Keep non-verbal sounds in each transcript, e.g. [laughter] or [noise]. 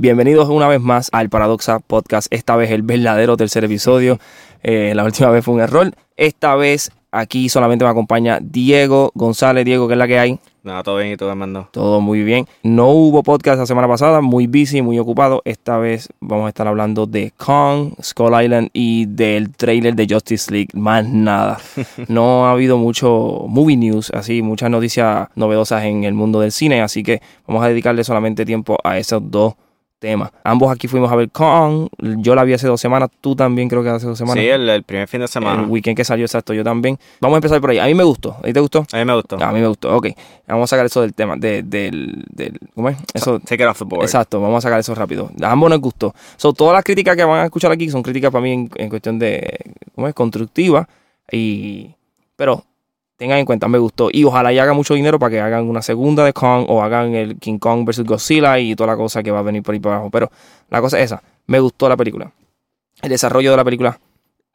Bienvenidos una vez más al Paradoxa Podcast. Esta vez el verdadero tercer episodio. Eh, la última vez fue un error. Esta vez aquí solamente me acompaña Diego González. Diego, ¿qué es la que hay? Nada, todo bien y todo Armando. Todo muy bien. No hubo podcast la semana pasada, muy busy, muy ocupado. Esta vez vamos a estar hablando de Kong, Skull Island y del trailer de Justice League. Más nada. [laughs] No ha habido mucho movie news, así, muchas noticias novedosas en el mundo del cine, así que vamos a dedicarle solamente tiempo a esos dos tema. Ambos aquí fuimos a ver Kong. Yo la vi hace dos semanas. Tú también creo que hace dos semanas. Sí, el, primer fin de semana. El weekend que salió, exacto. Yo también. Vamos a empezar por ahí. A mí me gustó. ¿A ti te gustó? A mí me gustó. A mí me gustó. Ok. Vamos a sacar eso del tema. De, del, del, ¿Cómo es? Eso. Take it off the board. Exacto. Vamos a sacar eso rápido. A ambos nos gustó. So, todas las críticas que van a escuchar aquí son críticas para mí en, en cuestión de. ¿Cómo es? Constructiva. Y. Pero tengan en cuenta, me gustó. Y ojalá y haga mucho dinero para que hagan una segunda de Kong o hagan el King Kong vs. Godzilla y toda la cosa que va a venir por ahí para abajo. Pero la cosa es esa, me gustó la película. El desarrollo de la película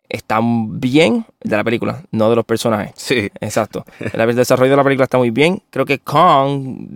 está bien de la película, no de los personajes. Sí. Exacto. [laughs] El desarrollo de la película está muy bien. Creo que Kong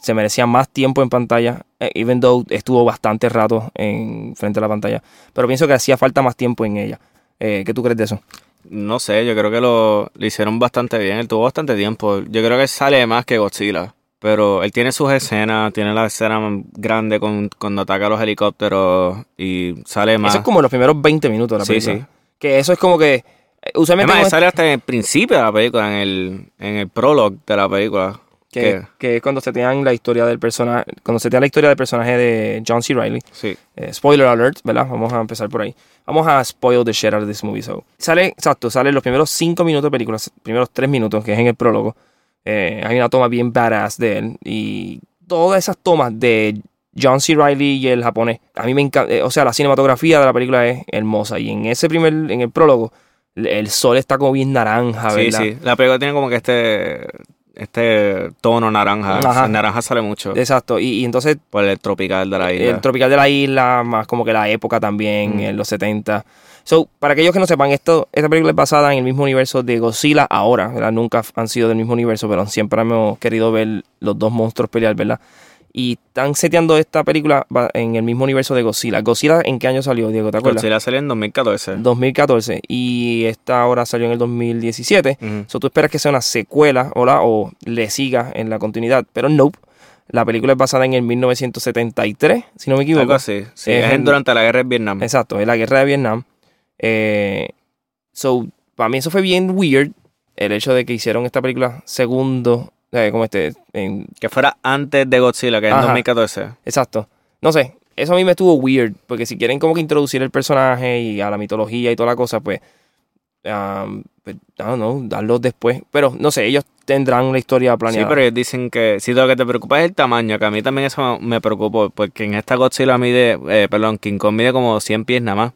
se merecía más tiempo en pantalla, eh, even though estuvo bastante rato en frente a la pantalla. Pero pienso que hacía falta más tiempo en ella. Eh, ¿Qué tú crees de eso? No sé, yo creo que lo, hicieron bastante bien. Él tuvo bastante tiempo. Yo creo que sale más que Godzilla. Pero él tiene sus escenas, tiene la escena grande con, cuando ataca los helicópteros y sale más. Eso es como los primeros 20 minutos de la película. Sí, sí. Que eso es como que. Eh, usualmente. sale hasta en el principio de la película, en el, en el prologue de la película. Que, que, es cuando se te la historia del personaje, cuando se la historia del personaje de John C. Reilly. Sí. Eh, spoiler alert, ¿verdad? Vamos a empezar por ahí. Vamos a spoil the shit out of this movie. So. Sale, exacto, sale los primeros cinco minutos de película, primeros tres minutos, que es en el prólogo. Eh, hay una toma bien badass de él. Y todas esas tomas de John C. Reilly y el japonés, a mí me encanta. Eh, o sea, la cinematografía de la película es hermosa. Y en ese primer, en el prólogo, el sol está como bien naranja, ¿verdad? Sí, sí. La película tiene como que este este tono naranja. El naranja sale mucho. Exacto. Y, entonces. Por el tropical de la isla. El tropical de la isla, más como que la época también, en los 70. So, para aquellos que no sepan, esto, esta película es basada en el mismo universo de Godzilla ahora, ¿verdad? Nunca han sido del mismo universo, pero siempre hemos querido ver los dos monstruos pelear, ¿verdad? Y están seteando esta película en el mismo universo de Godzilla. ¿Godzilla en qué año salió, Diego? ¿Te acuerdas? Godzilla salió en 2014. 2014. Y esta ahora salió en el 2017. Uh tú esperas que sea una secuela o le siga en la continuidad. Pero nope. La película es basada en el 1973, si no me equivoco. Algo así. Sí, es, durante la guerra de Vietnam. Exacto, es la guerra de Vietnam. Eh, so, para mí eso fue bien weird. El hecho de que hicieron esta película segundo como este. que fuera antes de Godzilla, que es en 2014. Exacto. No sé, eso a mí me estuvo weird, porque si quieren como que introducir el personaje y a la mitología y toda la cosa, pues. Um, pues, no, darlo después. Pero no sé, ellos tendrán la historia planeada. Sí, pero ellos dicen que si lo que te preocupa es el tamaño, que a mí también eso me preocupó, porque en esta Godzilla mide, eh, perdón, King Kong mide como 100 pies nada más.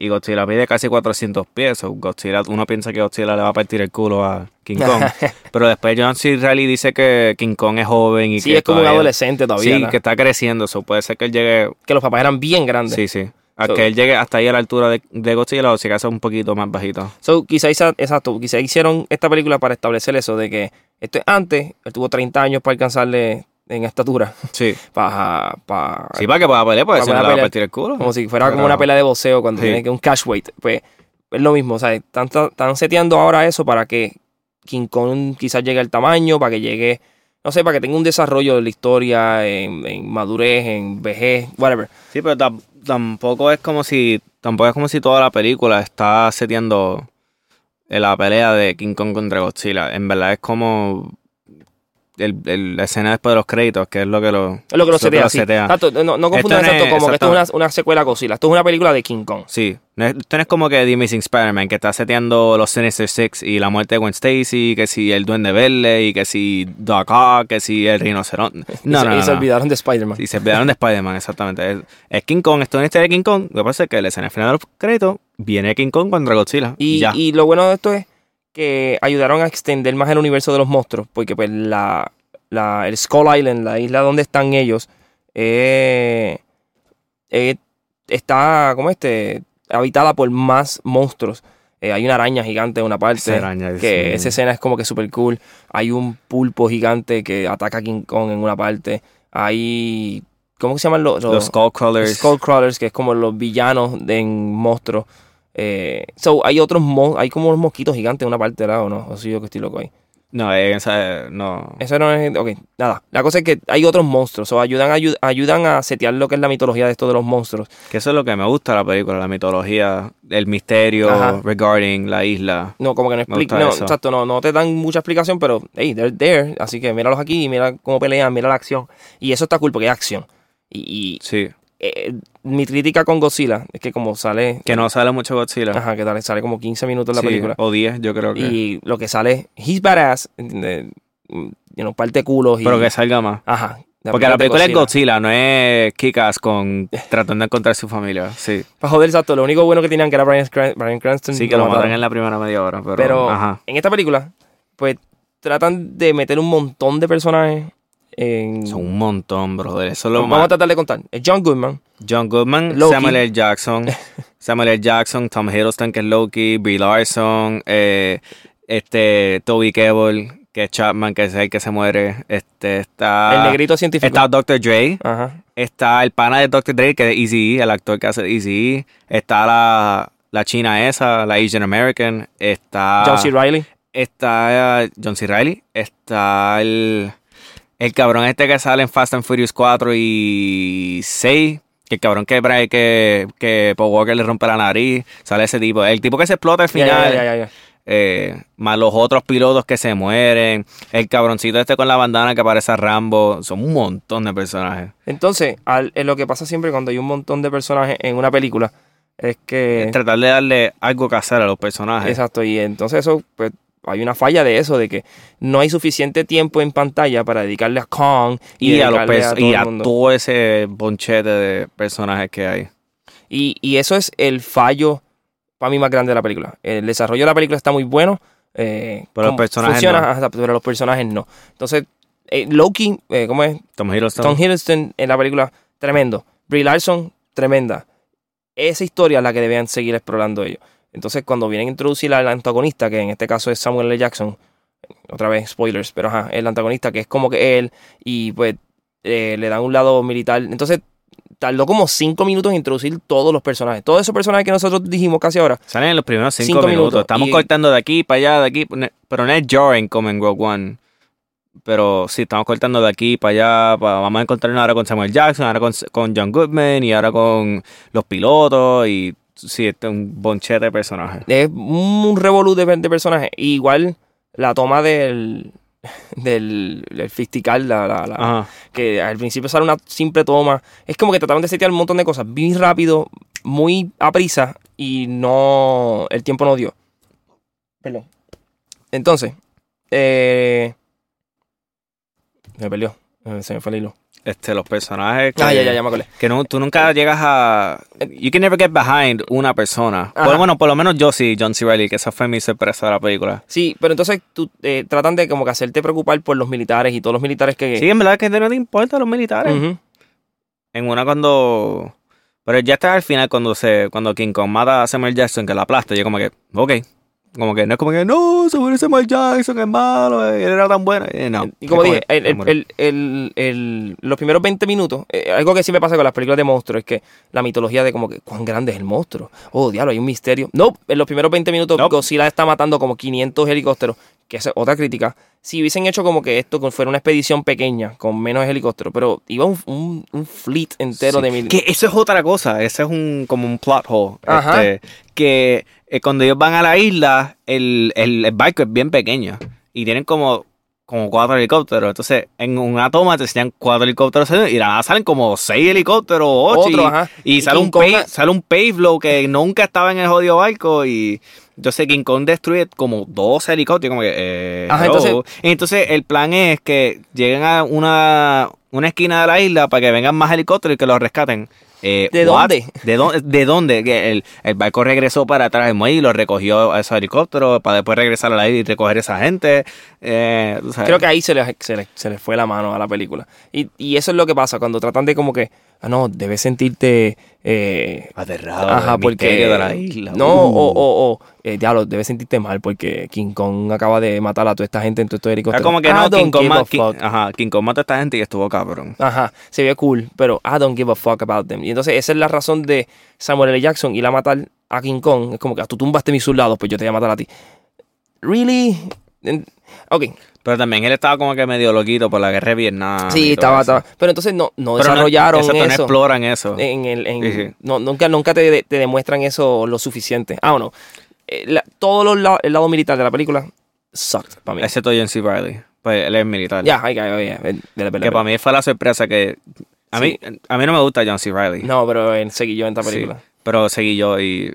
Y Godzilla mide casi 400 pies. Godzilla, uno piensa que Godzilla le va a partir el culo a King [laughs] Kong. pero después John C. Reilly dice que King Kong es joven y sí, que. es como un adolescente todavía. Sí, que está creciendo. Eso puede ser que él llegue. Que los papás eran bien grandes. Sí, sí. A que él llegue hasta ahí a la altura de, de Godzilla o si acaso un poquito más bajito. So, quizás, exacto, quizás hicieron esta película para establecer eso de que esto es antes, él tuvo 30 años para alcanzarle en estatura. Sí. [laughs] Para, para, sí, para que pueda pelear, porque si no va a partir el culo. Como si fuera como una pelea de boxeo cuando tiene que un cash weight. Pues es lo mismo, o sea, están, están seteando ahora eso para que King Kong quizás llegue al tamaño, para que llegue, no sé, para que tenga un desarrollo de la historia, en, madurez, en vejez, whatever. Sí, pero tampoco es como si, tampoco es como si toda la película está seteando la pelea de King Kong contra Godzilla. En verdad es como el, la escena después de los créditos, que es lo que lo, es lo que lo setea. no, no confundan esto, como que esto es una, secuela Godzilla. Esto es una película de King Kong. Sí. Esto no es como que The Missing Spider-Man, que está seteando los Sinister Six y la muerte de Gwen Stacy, que si el Duende Verde y que si Doc Ock, que si el rinoceronte. [laughs] No, y no, y se olvidaron de Spider-Man. Y se olvidaron de Spider-Man, exactamente. Es, King Kong, esto es una historia de King Kong. Lo que pasa es que la escena final de los créditos viene King Kong contra Godzilla. Y, y lo bueno de esto es que ayudaron a extender más el universo de los monstruos, porque pues la, la, el Skull Island, la isla donde están ellos, eh, eh, está como este habitada por más monstruos. Eh, hay una araña gigante en una parte. Araña, que esa escena es como que super cool. Hay un pulpo gigante que ataca a King Kong en una parte. Hay ¿cómo se llaman los? Los Skullcrawlers. Skullcrawlers, que es como los villanos de en monstruos. Eh, so, hay otros, mo- hay como unos mosquitos gigantes en una parte, ¿verdad? ¿O no? O soy yo que estoy loco ahí. No, esa, no. Eso no es. Ok, nada. La cosa es que hay otros monstruos. O ayudan, ayu- ayudan a setear lo que es la mitología de esto de los monstruos. Que eso es lo que me gusta de la película, la mitología, el misterio Ajá. regarding la isla. No, como que no explica. No, eso. exacto, no, no te dan mucha explicación, pero hey, they're there. Así que míralos aquí, mira cómo pelean, mira la acción. Y eso está cool porque hay acción. Y, y, Sí. Eh, mi crítica con Godzilla es que como sale. Que no sale mucho Godzilla. Ajá, que tal, sale como 15 minutos en la Sí, película. O 10, yo creo que. Y lo que sale, he's badass. ¿entiendes? You know, parte culos y. Pero que salga más. Ajá. Porque la película es Godzilla, no es Kikas con [laughs] tratando de encontrar su familia. Sí. Para joder, exacto. Lo único bueno que tenían que era Brian, Cran- Bryan Cranston. Sí, que lo matan mataron. en la primera media hora. Pero, Pero ajá. en esta película, pues tratan de meter un montón de personajes en. Son un montón, brother. Eso es lo Vamos más. a tratar de contar. John Goodman. John Goodman, Loki. Samuel L. Jackson, [laughs] Samuel L. Jackson, Tom Hiddleston, que es Loki, Brie Larson, eh, este, Toby Kebbell, que es Chapman, que es el que se muere. Este, está. el negrito científico. Está Dr. Dre. Ajá. Está el pana de Dr. Dre, que es Easy el actor que hace Easy Está la, la china esa, la Asian American. Está. John C. Reilly. Está eh, John C. Reilly. Está el. El cabrón este que sale en Fast and Furious 4 y 6. Que el cabrón que, que, que Paul Walker le rompe la nariz. Sale ese tipo. El tipo que se explota al final. ya, ya, ya. eh, más los otros pilotos que se mueren. El cabroncito este con la bandana que parece a Rambo. Son un montón de personajes. Entonces, al- es lo que pasa siempre cuando hay un montón de personajes en una película es que. Es tratar de darle algo que hacer a los personajes. Exacto. Y entonces eso, pues, hay una falla de eso, de que no hay suficiente tiempo en pantalla para dedicarle a Kong y, Y, a, los perso- todo y a todo ese bonchete de personajes que hay. Y, y eso es el fallo para mí más grande de la película. El desarrollo de la película está muy bueno. eh, Pero los personajes funciona, no. pero los personajes no. Entonces, eh, Loki, eh, ¿cómo es? Tom Hiddleston. Tom Hiddleston en la película, tremendo. Brie Larson, tremenda. Esa historia es la que debían seguir explorando ellos. Entonces, cuando vienen a introducir al antagonista, que en este caso es Samuel L. Jackson, otra vez spoilers, pero ajá, el antagonista que es como que él, y pues eh, le dan un lado militar. Entonces, tardó como cinco minutos en introducir todos los personajes. Todos esos personajes que nosotros dijimos casi ahora. Salen en los primeros cinco, minutos. minutos. Estamos Y- cortando de aquí para allá, de aquí. Pero no es jarring como en Rogue One. Pero sí, estamos cortando de aquí para allá. vamos a encontrarnos ahora con Samuel Jackson, ahora con, con John Goodman y ahora con los pilotos. Y sí, este es un bonchete de personajes. Es un revolú de, de personajes. Igual la toma del, [laughs] del, del fistical, la, la- que al principio sale una simple toma. Es como que trataron de setear un montón de cosas muy rápido, muy a prisa y no. El tiempo no dio. Perdón. Entonces, eh, me peleó. Se me fue el hilo. Este, los personajes. Que, Ah, ya, ya, ya me acordé. que no, tú nunca llegas a. You can never get behind una persona. Por, bueno, por lo menos yo sí, John C. Reilly, que esa fue mi sorpresa de la película. Sí, pero entonces tú, eh, tratan de como que hacerte preocupar por los militares y todos los militares que. Sí, en verdad que no te importa los militares. En una cuando. Pero ya está al final cuando se. Cuando King Kong mata a Samuel Jackson, que la aplasta, yo como que, ok. Como que no es como que, no, se muere Samuel Jackson, es malo, eh, él era tan bueno. Eh, no. Y como dije, el- el- el- el- el- los primeros 20 minutos, eh, algo que siempre pasa con las películas de monstruos es que la mitología de como que cuán grande es el monstruo. Oh, diablo, hay un misterio. No, en los primeros 20 minutos Nope. Godzilla está matando como 500 helicópteros, que esa es otra crítica. Si hubiesen hecho como que esto fuera una expedición pequeña, con menos helicópteros, pero iba un, un, un fleet entero Sí. de mil... Que eso es otra cosa, ese es un como un plot hole. Ajá. este, que eh, cuando ellos van a la isla, el, el, el barco es bien pequeño y tienen como, como cuatro helicópteros. Entonces, en una toma te enseñan cuatro helicópteros y de la nada salen como seis helicópteros o ocho. Otro, y, ajá. y Y sale, un pave, sale un que nunca estaba en el jodido barco y... Entonces King Kong destruye como dos helicópteros, como que... eh, Ajá, hello. entonces- entonces el plan es que lleguen a una, una esquina de la isla para que vengan más helicópteros y que los rescaten. Eh, ¿De dónde? ¿De dónde? ¿De dónde? Que el, el barco regresó para atrás del muelle y lo recogió a esos helicópteros para después regresar a la isla y recoger a esa gente. Eh. Creo que ahí se les, se, les, se les fue la mano a la película. Y, y eso es lo que pasa cuando tratan de como que ah, no, debes sentirte... Eh, Aterrado. Ajá, porque. misterio de la isla. No, Uh. o, o, o eh, diablo, debes sentirte mal porque King Kong acaba de matar a toda esta gente en todo estos Es helicópteros. como que no, King Kong, ma- King- ajá, King Kong mata a esta gente y estuvo cabrón. Ajá, se ve cool, pero I don't give a fuck about them. Y entonces esa es la razón de Samuel L. Jackson ir a matar a King Kong. Es como que "Ah, tú tumbaste mis soldados, pues yo te voy a matar a ti. ¿Really? Ok, Pero también él estaba como que medio loquito por la guerra de Vietnam. sí, y todo estaba, eso. estaba. Pero entonces no, no Pero desarrollaron exacto, no eso. exploran eso. en el, en- Sí, sí. No, nunca, nunca te, te demuestran eso lo suficiente. Ah, o no. Eh, la- todo lo la- el lado militar de la película sucked para mí. Excepto John C. Riley. Pues él es militar. Ya, ay, ay, ay, ay, vele, vele, Que para mí fue la sorpresa que... A, Sí. mí, a mí no me gusta John C. Riley. No, pero él seguí yo en esta Sí, película. pero seguí yo y...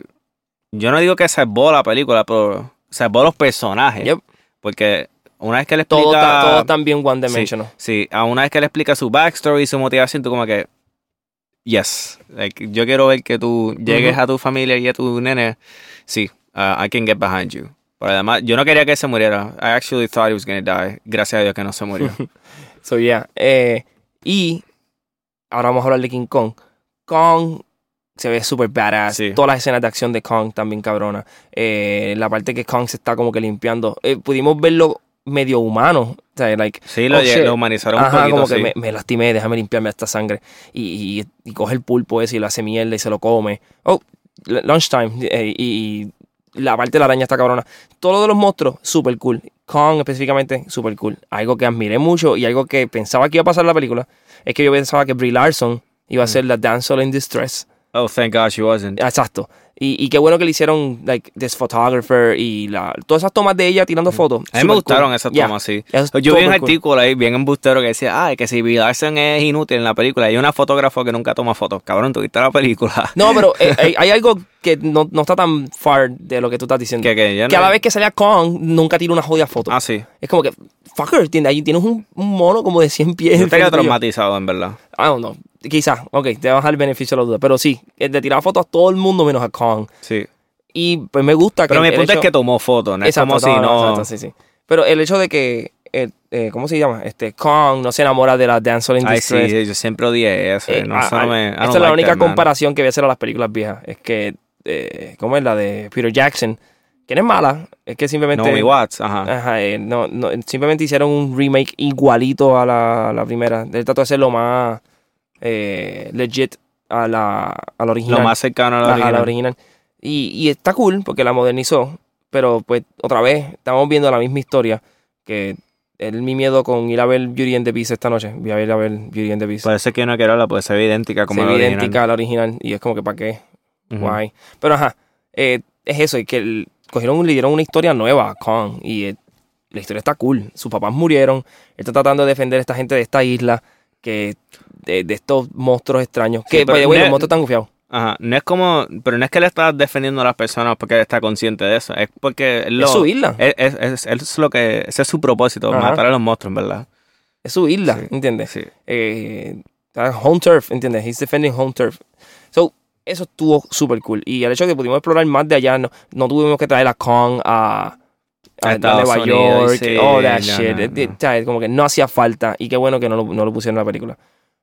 Yo no digo que salvó la película, pero salvó los personajes. Yep. Porque una vez que le explica... Todo, está- todo también one dimensional. Sí, a una vez que le explica su backstory y su motivación, tú como que... Yes. Like, yo quiero ver que tú llegues a tu familia y a tu nene. Sí, uh, I can get behind you. Pero además, yo no quería que se muriera. I actually thought he was going to die. Gracias a Dios que no se murió. [laughs] So, yeah. Eh, y ahora vamos a hablar de King Kong. Kong se ve súper badass. Sí. Todas las escenas de acción de Kong también cabrona. Eh, la parte que Kong se está como que limpiando. Eh, pudimos verlo medio humano. O sea, like, Sí, lo, Oh, lo humanizaron un Ajá, poquito, como que sí. me, me lastimé, déjame limpiarme esta sangre. Y, y, y coge el pulpo ese y lo hace mierda y se lo come. Oh, lunchtime. eh, y, y la parte de la araña está cabrona. Todo lo de los monstruos, súper cool. Kong específicamente, súper cool. Algo que admiré mucho y algo que pensaba que iba a pasar en la película es que yo pensaba que Brie Larson iba a Mm. ser la damsel in distress. Oh, thank God she wasn't. Exacto. Y, y qué bueno que le hicieron, like, this photographer y la, todas esas tomas de ella tirando fotos. A mí me gustaron cool. esas Yeah. tomas, sí. Eso es Yo vi un cool. artículo ahí bien embustero que decía, ay, que si Bill Larson es inútil en la película, hay una fotógrafa que nunca toma fotos. Cabrón, tuviste la película. [laughs] No, pero eh, hay, hay [laughs] algo que no, no está tan far de lo que tú estás diciendo. que, que no- que a la vez que salía Kong, nunca tira una jodida foto. Ah, sí. Es como que, fucker, ¿entiendes? Ahí tienes un, un mono como de 100 pies. Yo estaría traumatizado, en verdad. I don't know. Quizás, ok, te vas a el beneficio de la duda. Pero sí, es de tirar fotos a todo el mundo menos a Kong. Sí. Y pues me gusta Pero que. mi el punto hecho- es que tomó fotos, no es como si no... exacto, sí, sí. Pero el hecho de que. eh, eh, ¿Cómo se llama? Este Kong no se enamora de la Damsel in Ay, Distress. sí, yo siempre odié eso. Eh, no, ah, eso no ah, me, esta es la like única that, man. comparación que voy a hacer a las películas viejas. Es que, eh, ¿cómo es la de Peter Jackson? Que no es mala, es que simplemente. Naomi Watts, ajá. Ajá, eh, no, no, simplemente hicieron un remake igualito a la, a la primera. Él trató de hacerlo más eh, legit a la, a la original. Lo más cercano a la original. la original. Y, y está cool porque la modernizó. Pero pues otra vez estamos viendo la misma historia. Que es mi miedo con ir a ver Beauty and the Beast esta noche. Voy a ir a ver Beauty and the Beast. Parece que no quiero hablar, pues se ve idéntica como Se la ve original. idéntica a la original. Y es como que para qué. Guay. Pero ajá, eh, es eso, es que el- cogieron, le dieron una historia nueva a Kong y eh, la historia está cool. Sus papás murieron, él está tratando de defender a esta gente de esta isla, que de, de estos monstruos extraños. Sí, que, pero los monstruos están gufiados. Ajá, no es como, pero no es que le está defendiendo a las personas porque él está consciente de eso, es porque él lo, Es su isla, es, es, es- es lo que, ese es su propósito, Ajá. matar a los monstruos, en verdad. es su isla, Sí, ¿entiendes? Sí. Eh, home turf, ¿entiendes? He's defending home turf. So, eso estuvo súper cool. Y el hecho de que pudimos explorar más de allá, no, no tuvimos que traer a Kong a, a, A Nueva Unidos, York, sí, all that no, shit. no, no. Como que no hacía falta. Y qué bueno que no lo, no lo pusieron en la película.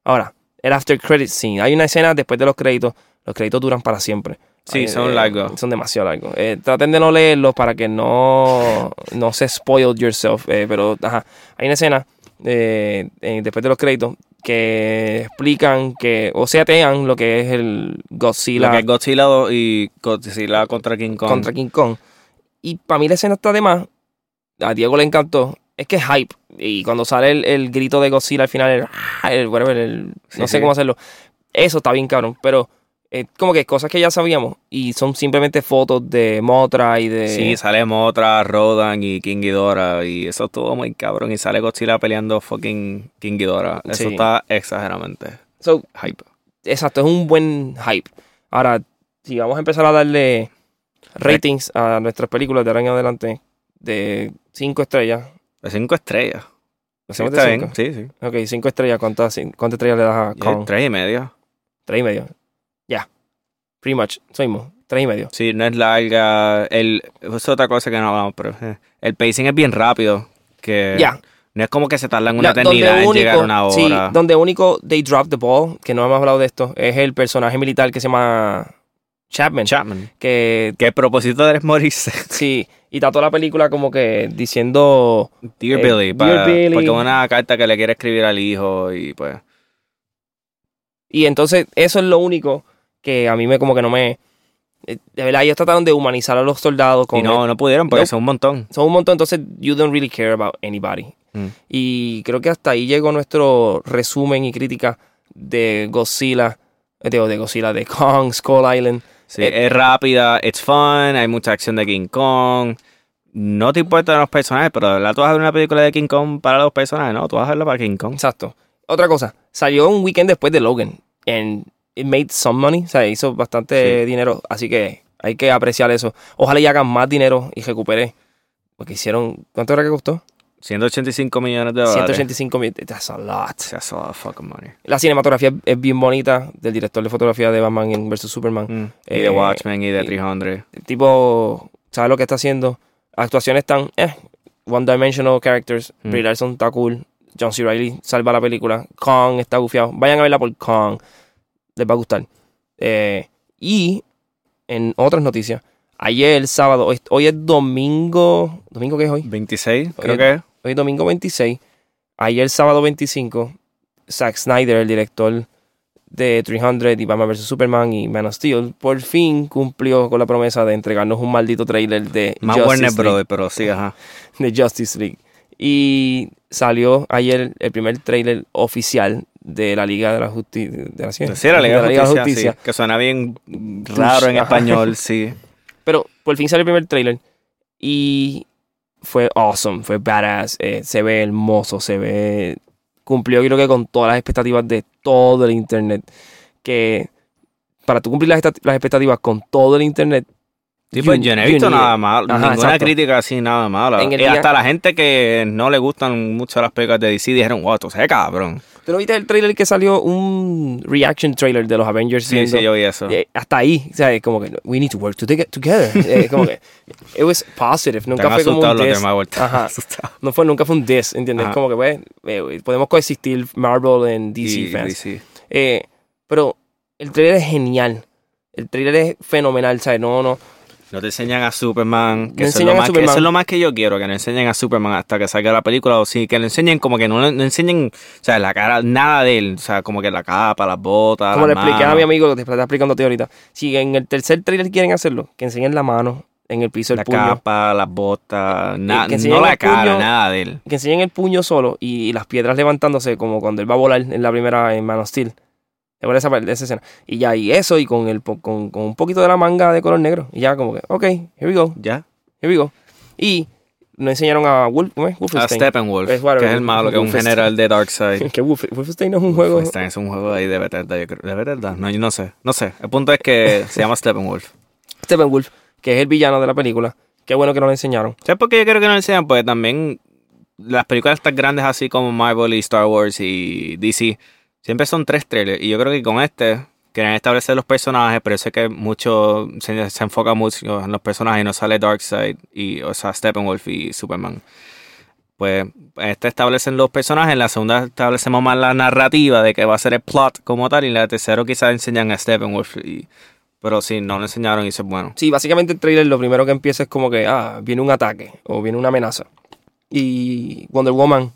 Ahora, el after credit scene. Hay una escena después de los créditos. Los créditos duran para siempre. Sí, son eh, largos. Son demasiado largos. Eh, traten de no leerlos para que no, no se spoil yourself. eh, pero, ajá. Hay una escena eh, después de los créditos que explican que, o sea, tean lo que es el Godzilla Lo que es Godzilla 2 y Godzilla contra King Kong. contra King Kong. Y para mí la escena está de más. A Diego le encantó. Es que es hype. Y cuando sale el, el grito de Godzilla al final, el, el whatever, el- Sí, no sé sí. cómo hacerlo. Eso está bien cabrón. Pero eh, como que cosas que ya sabíamos. Y son simplemente fotos de Motra y de. Sí, sale Motra, Rodan y King Ghidorah y eso estuvo muy cabrón y sale Godzilla peleando fucking King Ghidorah. Eso Sí. está exageradamente So, hype. exacto, es un buen hype. Ahora, si vamos a empezar a darle ratings a nuestras películas de ahora en adelante de 5 estrellas. De cinco estrellas. ¿Lo Sí, está cinco? bien, sí, sí. Ok, 5 estrellas. ¿Cuántas, ¿Cuántas estrellas le das a Kong? Tres y medio. Tres y medio. Ya. Pretty much. Soimos. Tres y medio. Sí, no es larga. El, es otra cosa que no hablamos, pero eh, el pacing es bien rápido. Que Ya. No es como que se tardan una La- eternidad en llegar a una sí, hora. donde único they drop the ball, que no hemos hablado de esto, es el personaje militar que se llama Chapman. Chapman. que Que el propósito de él es morirse. [laughs] sí, y está toda la película como que diciendo Dear Eh, Billy. Dear Billy. Porque es una carta que le quiere escribir al hijo y pues... Y entonces eso es lo único que a mí me como que no me... eh, De verdad, ellos trataron de humanizar a los soldados. Con Y no, no pudieron porque son un montón. Son un montón, entonces you don't really care about anybody. Mm. Y creo que hasta ahí llegó nuestro resumen y crítica de Godzilla, eh, de, de Godzilla, de Kong, Skull Island. Sí, es rápida, it's fun, hay mucha acción de King Kong. No te importan los personajes, pero verdad tú vas a ver una película de King Kong para los personajes, ¿no? Tú vas a verla para King Kong. Exacto. Otra cosa, salió un weekend después de Logan. And it made some money, o sea, hizo bastante Sí. dinero. Así que hay que apreciar eso. Ojalá y hagan más dinero y recupere. Porque hicieron, ¿cuánto era que costó? 185 millones de dólares. 185 mil. That's a lot. That's a lot of fucking money. La cinematografía es bien bonita del director de fotografía de Batman vs Superman. Mm. Y Eh, de Watchmen y de y- 300. El tipo sabe lo que está haciendo. Actuaciones tan eh, one dimensional characters. Mm. Brie Larson está cool. John C. Reilly salva la película. Kong está gufiado. Vayan a verla por Kong. Les va a gustar. Eh, y en otras noticias, ayer sábado, hoy, hoy es domingo. ¿Domingo qué es hoy? 26, creo que es. Hoy domingo 26. Ayer sábado 25, Zack Snyder, el director de 300 y Batman vs Superman y Man of Steel, por fin cumplió con la promesa de entregarnos un maldito trailer de Más Justice Warner League, Brothers, pero sí, ajá. de Justice League. Y salió ayer el primer trailer oficial de la Liga de la Justicia. De la, Sí, era de Liga de la Justicia, sí, que suena bien raro en español, sí. [laughs] Pero por fin salió el primer trailer y fue awesome, fue badass, eh, se ve hermoso, se ve... Cumplió creo que con todas las expectativas de todo el internet. Que para tú cumplir las, las expectativas con todo el internet... Sí, pues yo no he visto nada malo, Ajá, ninguna exacto. crítica así, nada mala. Y día- hasta la gente que no le gustan mucho las películas de DC dijeron, wow, tú sé, cabrón. ¿Tú no viste el trailer que salió? Un reaction trailer de los Avengers. Sí, sí, yo vi eso. eh, hasta ahí, o sea, es como que we need to work to get together. [laughs] Eh, como que it was positive, nunca Están fue como un diss. Ajá. [laughs] No fue, nunca fue un diss, ¿entiendes? Ajá. Como que pues, eh, podemos coexistir Marvel en DC Y fans. DC. Eh, pero el trailer es genial. El trailer es fenomenal, ¿sabes? No, no. No te enseñan a Superman, que, No eso, es lo más que, Superman. eso es lo más que yo quiero, que no enseñen a Superman hasta que salga la película, o sí, que lo enseñen como que no, no enseñen, o sea, la cara, nada de él, o sea, como que la capa, las botas, Como le las expliqué a mi amigo, que te estaba explicando a ti ahorita. Si en el tercer trailer quieren hacerlo, que enseñen la mano en el piso, el la puño. capa, las botas, na- que no la cara, puño. nada de él. Que enseñen el puño solo y, y las piedras levantándose, como cuando él va a volar en la primera en Man of Steel. ¿Te acuerdas esa, esa escena? Y ya, y eso, y con, el, con, con un poquito de la manga de color negro. Y ya, como que, ok, here we go, Ya. here we go. Y nos enseñaron a Wolf. A. Steppenwolf, Es que es el malo, que es un general de Darkseid. [laughs] que Wolf- Wolfenstein no es un juego. Wolfenstein es un juego ahí de yo creo. ¿De Bethesda? No, yo no sé. No sé. El punto es que se llama Steppenwolf. [laughs] Steppenwolf, que es el villano de la película. Qué bueno que nos lo enseñaron. ¿Sabes por qué yo creo que no lo enseñan? Pues también las películas tan grandes así como Marvel y Star Wars y DC siempre son tres trailers. Y yo creo que con este quieren establecer los personajes, pero sé que mucho se, enfoca mucho en los personajes y no sale Darkseid y, o sea, Steppenwolf y Superman. Pues este establecen los personajes, en la segunda establecemos más la narrativa de que va a ser el plot como tal, y en la tercera quizás enseñan a Steppenwolf. Y, pero sí, no lo enseñaron y eso es bueno. Sí, básicamente el trailer lo primero que empieza es como que, ah, viene un ataque o viene una amenaza. Y Wonder Woman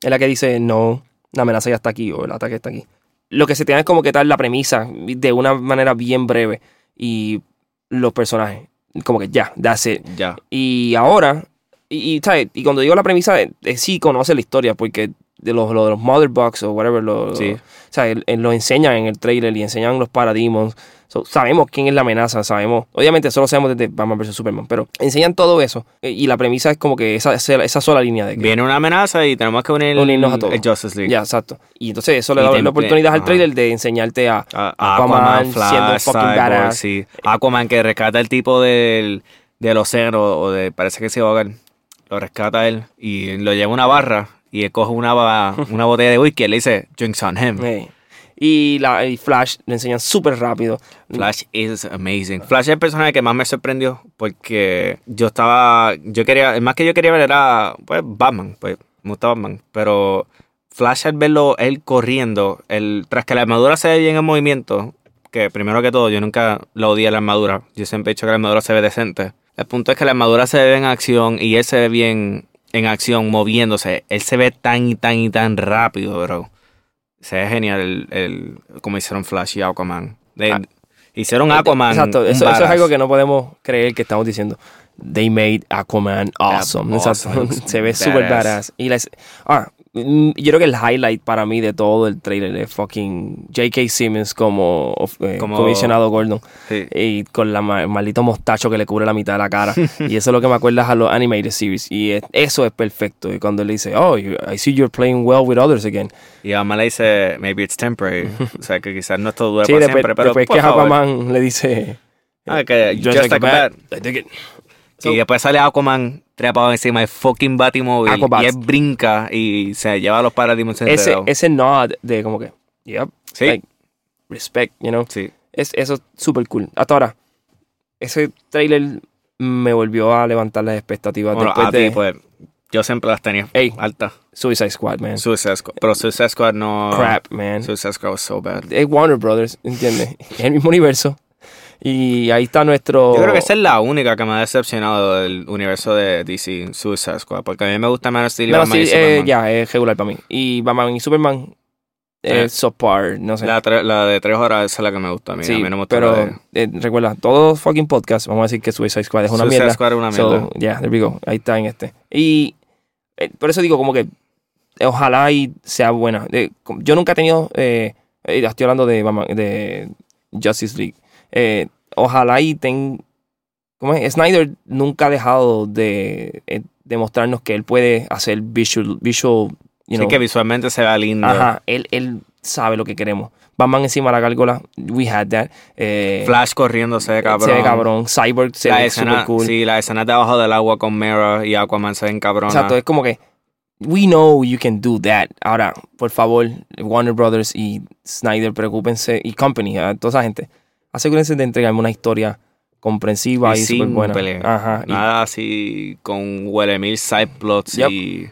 es la que dice, no, la amenaza ya está aquí o el ataque está aquí. Lo que se tiene es como que dar la premisa de una manera bien breve y los personajes, como que ya, that's it. Ya. Y ahora, y, y, ¿sabes? y cuando digo la premisa, eh, sí conoce la historia porque de los, lo de los Mother Box o whatever, lo, Sí. o sea, el- el- lo enseñan en el trailer y enseñan los Parademons. So, sabemos quién es la amenaza, sabemos. Obviamente, solo sabemos desde Batman vs Superman, pero enseñan todo eso. eh, Y la premisa es como que esa, esa, sola línea de que. Viene una amenaza y tenemos que unir Unirnos a todos. el Justice League. Ya, exacto. Y entonces eso le da la oportunidad al trailer de enseñarte a. A- Aquaman Aquaman, siendo Flash, fucking badass. sí. Aquaman que rescata el tipo del, del océano o de, parece que se va a ahogar. Lo rescata él y lo lleva a una barra y él coge una, una botella de whisky y le dice, drinks on him. Y, la, y Flash le enseñan súper rápido. Flash is amazing. Flash es el personaje que más me sorprendió porque yo estaba, yo quería, el más que yo quería ver era pues Batman, pues me gusta Batman, pero Flash al verlo él corriendo, el, tras que la armadura se ve bien en movimiento, que primero que todo yo nunca lo odié la armadura, yo siempre he dicho que la armadura se ve decente. El punto es que la armadura se ve en acción y él se ve bien en acción, moviéndose. Él se ve tan y tan y tan rápido, bro. Se ve genial el, el como hicieron Flash y Aquaman. De- Ah. Hicieron Aquaman. Exacto, eso, eso es algo que no podemos creer que estamos diciendo. They made Aquaman awesome. awesome. Exacto. [laughs] Se ve súper Badass. Y las, ah, yo creo que el highlight para mí de todo el trailer es fucking J.K. Simmons como, eh, Como- comisionado Gordon. Sí. Y con la ma- maldito mostacho que le cubre la mitad de la cara. [laughs] y eso es lo que me acuerda a los animated series. Y es- eso es perfecto. Y cuando él dice, oh, you- I see you're playing well with others again. Y Aquaman le dice, maybe it's temporary. [laughs] o sea, que quizás no esto dure Sí, para después, siempre, pero después que. Aquaman le dice, Ah, que just, like, a bat, I dig it. y después sale Aquaman trepado encima del fucking Batimóvil Aquabats. y él brinca y se lleva a los paradimos ese, ese nod de como que, yep, Sí. like, respect, you know. Sí. Es, eso es súper cool. Hasta ahora, ese trailer me volvió a levantar las expectativas Bueno, después a de ti, pues, yo siempre las tenía Ey. altas. Suicide Squad, man. Suicide Squad. Pero Suicide Squad no... Crap, man. Suicide Squad was so bad. Es Warner Brothers, ¿entiendes? Es el mismo universo. Y ahí está nuestro... Yo creo que esa es la única que me ha decepcionado del universo de DC, Suicide Squad. Porque a mí me gusta Man of Steel y Batman sí, y eh, Superman. ya, es regular para mí. Y Batman y Superman Eh. es subpar, no sé. La, la de tres horas esa es la que me gusta a mí. sí, a mí no me gusta pero de... eh, recuerda, todo fucking podcast, vamos a decir que Suicide Squad es una Suicide mierda. Squad es una So, mierda. yeah, there we go. Ahí está en este. Y eh, por eso digo como que eh, ojalá y sea buena. Eh, yo nunca he tenido, eh, eh, estoy hablando de, Batman- de Justice League. Eh, ojalá y ten, ¿cómo es? Snyder nunca ha dejado de eh, demostrarnos que él puede hacer visual, visual, you Sí know, que visualmente se vea lindo. ajá, él, él sabe lo que queremos. Batman encima de la gárgola, we had that. Eh, Flash corriendo se ve cabrón. Se ve cabrón. Cyborg se la ve escena, super cool. Sí, la escena debajo del agua con Mera y Aquaman se ven cabronas. Exacto, es como que we know you can do that. Ahora, por favor, Warner Brothers y Snyder, preocúpense, y Company, a toda esa gente, asegúrense de entregarme una historia comprensiva y, y súper buena. y- Nada así con huele mil side plots Yep. y...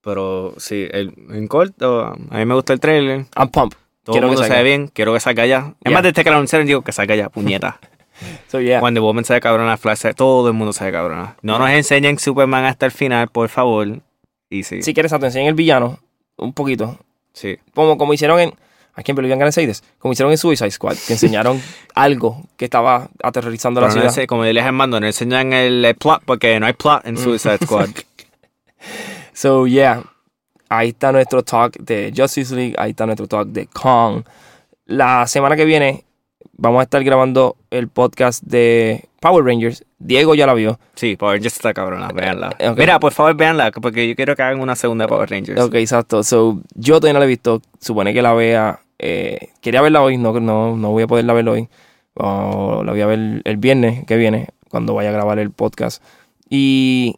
Pero sí, el, en corto, a mí me gusta el trailer. I'm pumped. Todo Quiero el que mundo se salga. ve bien. Quiero que salga ya. Es Yeah. más, desde que lo anunciaron, digo que salga ya, puñeta. [laughs] So, yeah. Wonder Woman se ve cabrona, Flash se- todo el mundo se ve cabrona. No nos enseñen Superman hasta el final, por favor. Y sí, Si quieres atención el villano, un poquito. sí. Como, como hicieron en. ¿A quién Believe Ganas Seides? Como hicieron en Suicide Squad, que enseñaron [laughs] algo que estaba aterrorizando Pero la no ciudad. ense- como yo les mando, no enseñan el, plot porque no hay plot Mm. en Suicide Squad. So, yeah. Ahí está nuestro talk de Justice League. Ahí está nuestro talk de Kong. La semana que viene vamos a estar grabando el podcast de Power Rangers. Diego ya la vio. sí, Power Rangers está cabrona, véanla. Eh, ok. Mira, por favor, véanla, porque yo quiero que hagan una segunda Power Rangers. Ok, exacto. So, yo todavía no la he visto. Supone que la vea. Eh, quería verla hoy. No, no, no voy a poderla ver hoy. O la voy a ver el viernes que viene. Cuando vaya a grabar el podcast. Y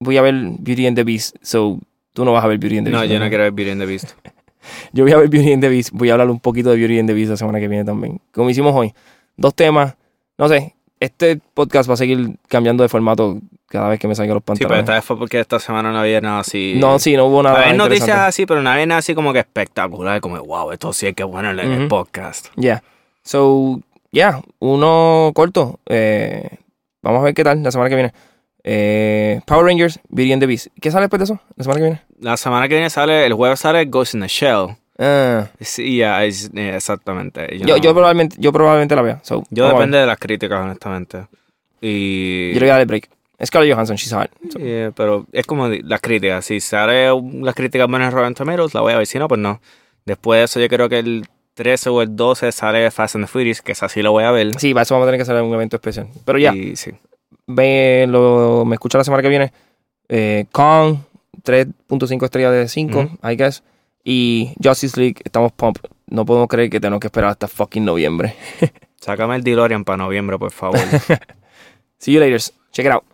voy a ver Beauty and the Beast. So, tú no vas a ver Beauty and the No, Beast. yo no quiero ver Beauty and the Beast. [laughs] Yo voy a ver Beauty and the Beast. Voy a hablar un poquito de Beauty and the Beast la semana que viene también. Como hicimos hoy. Dos temas. No sé. Este podcast va a seguir cambiando de formato cada vez que me salga los Sí, pero pantalones. esta vez fue porque esta semana no había nada así. no, sí, no hubo nada. Había noticias así, pero no había nada así como que espectacular, como wow, esto sí es que bueno en el podcast. Yeah. So, yeah, uno corto. Eh, vamos a ver qué tal la semana que viene. Eh, Power Rangers, Beauty and the Beast. ¿Qué sale después de eso? La semana que viene. La semana que viene sale, el jueves sale Ghost in the Shell. Ah, Sí, es- eh, exactamente. yo, no- yo probablemente, yo probablemente la vea. So, yo depende de las críticas, honestamente. Y... Yo le voy a dar el break. Scarlett Johansson, she's hot. So, Yeah, pero es como las críticas. Si sale las críticas buenas en Rotten Tomatoes, la voy a ver. Si no, pues no. Después de eso, yo creo que el 13 o el 12 sale Fast and the Furious, que esa sí lo voy a ver. Sí, para eso vamos a tener que hacer un evento especial. Pero ya, Y sí. ve, lo, me escucha la semana que viene. Eh, Kong, 3.5 estrellas de 5, Ujú. I guess. Y Justice League, estamos pump. No podemos creer que tenemos que esperar hasta fucking noviembre. [laughs] Sácame el DeLorean para noviembre, por favor. [laughs] See you later. Check it out.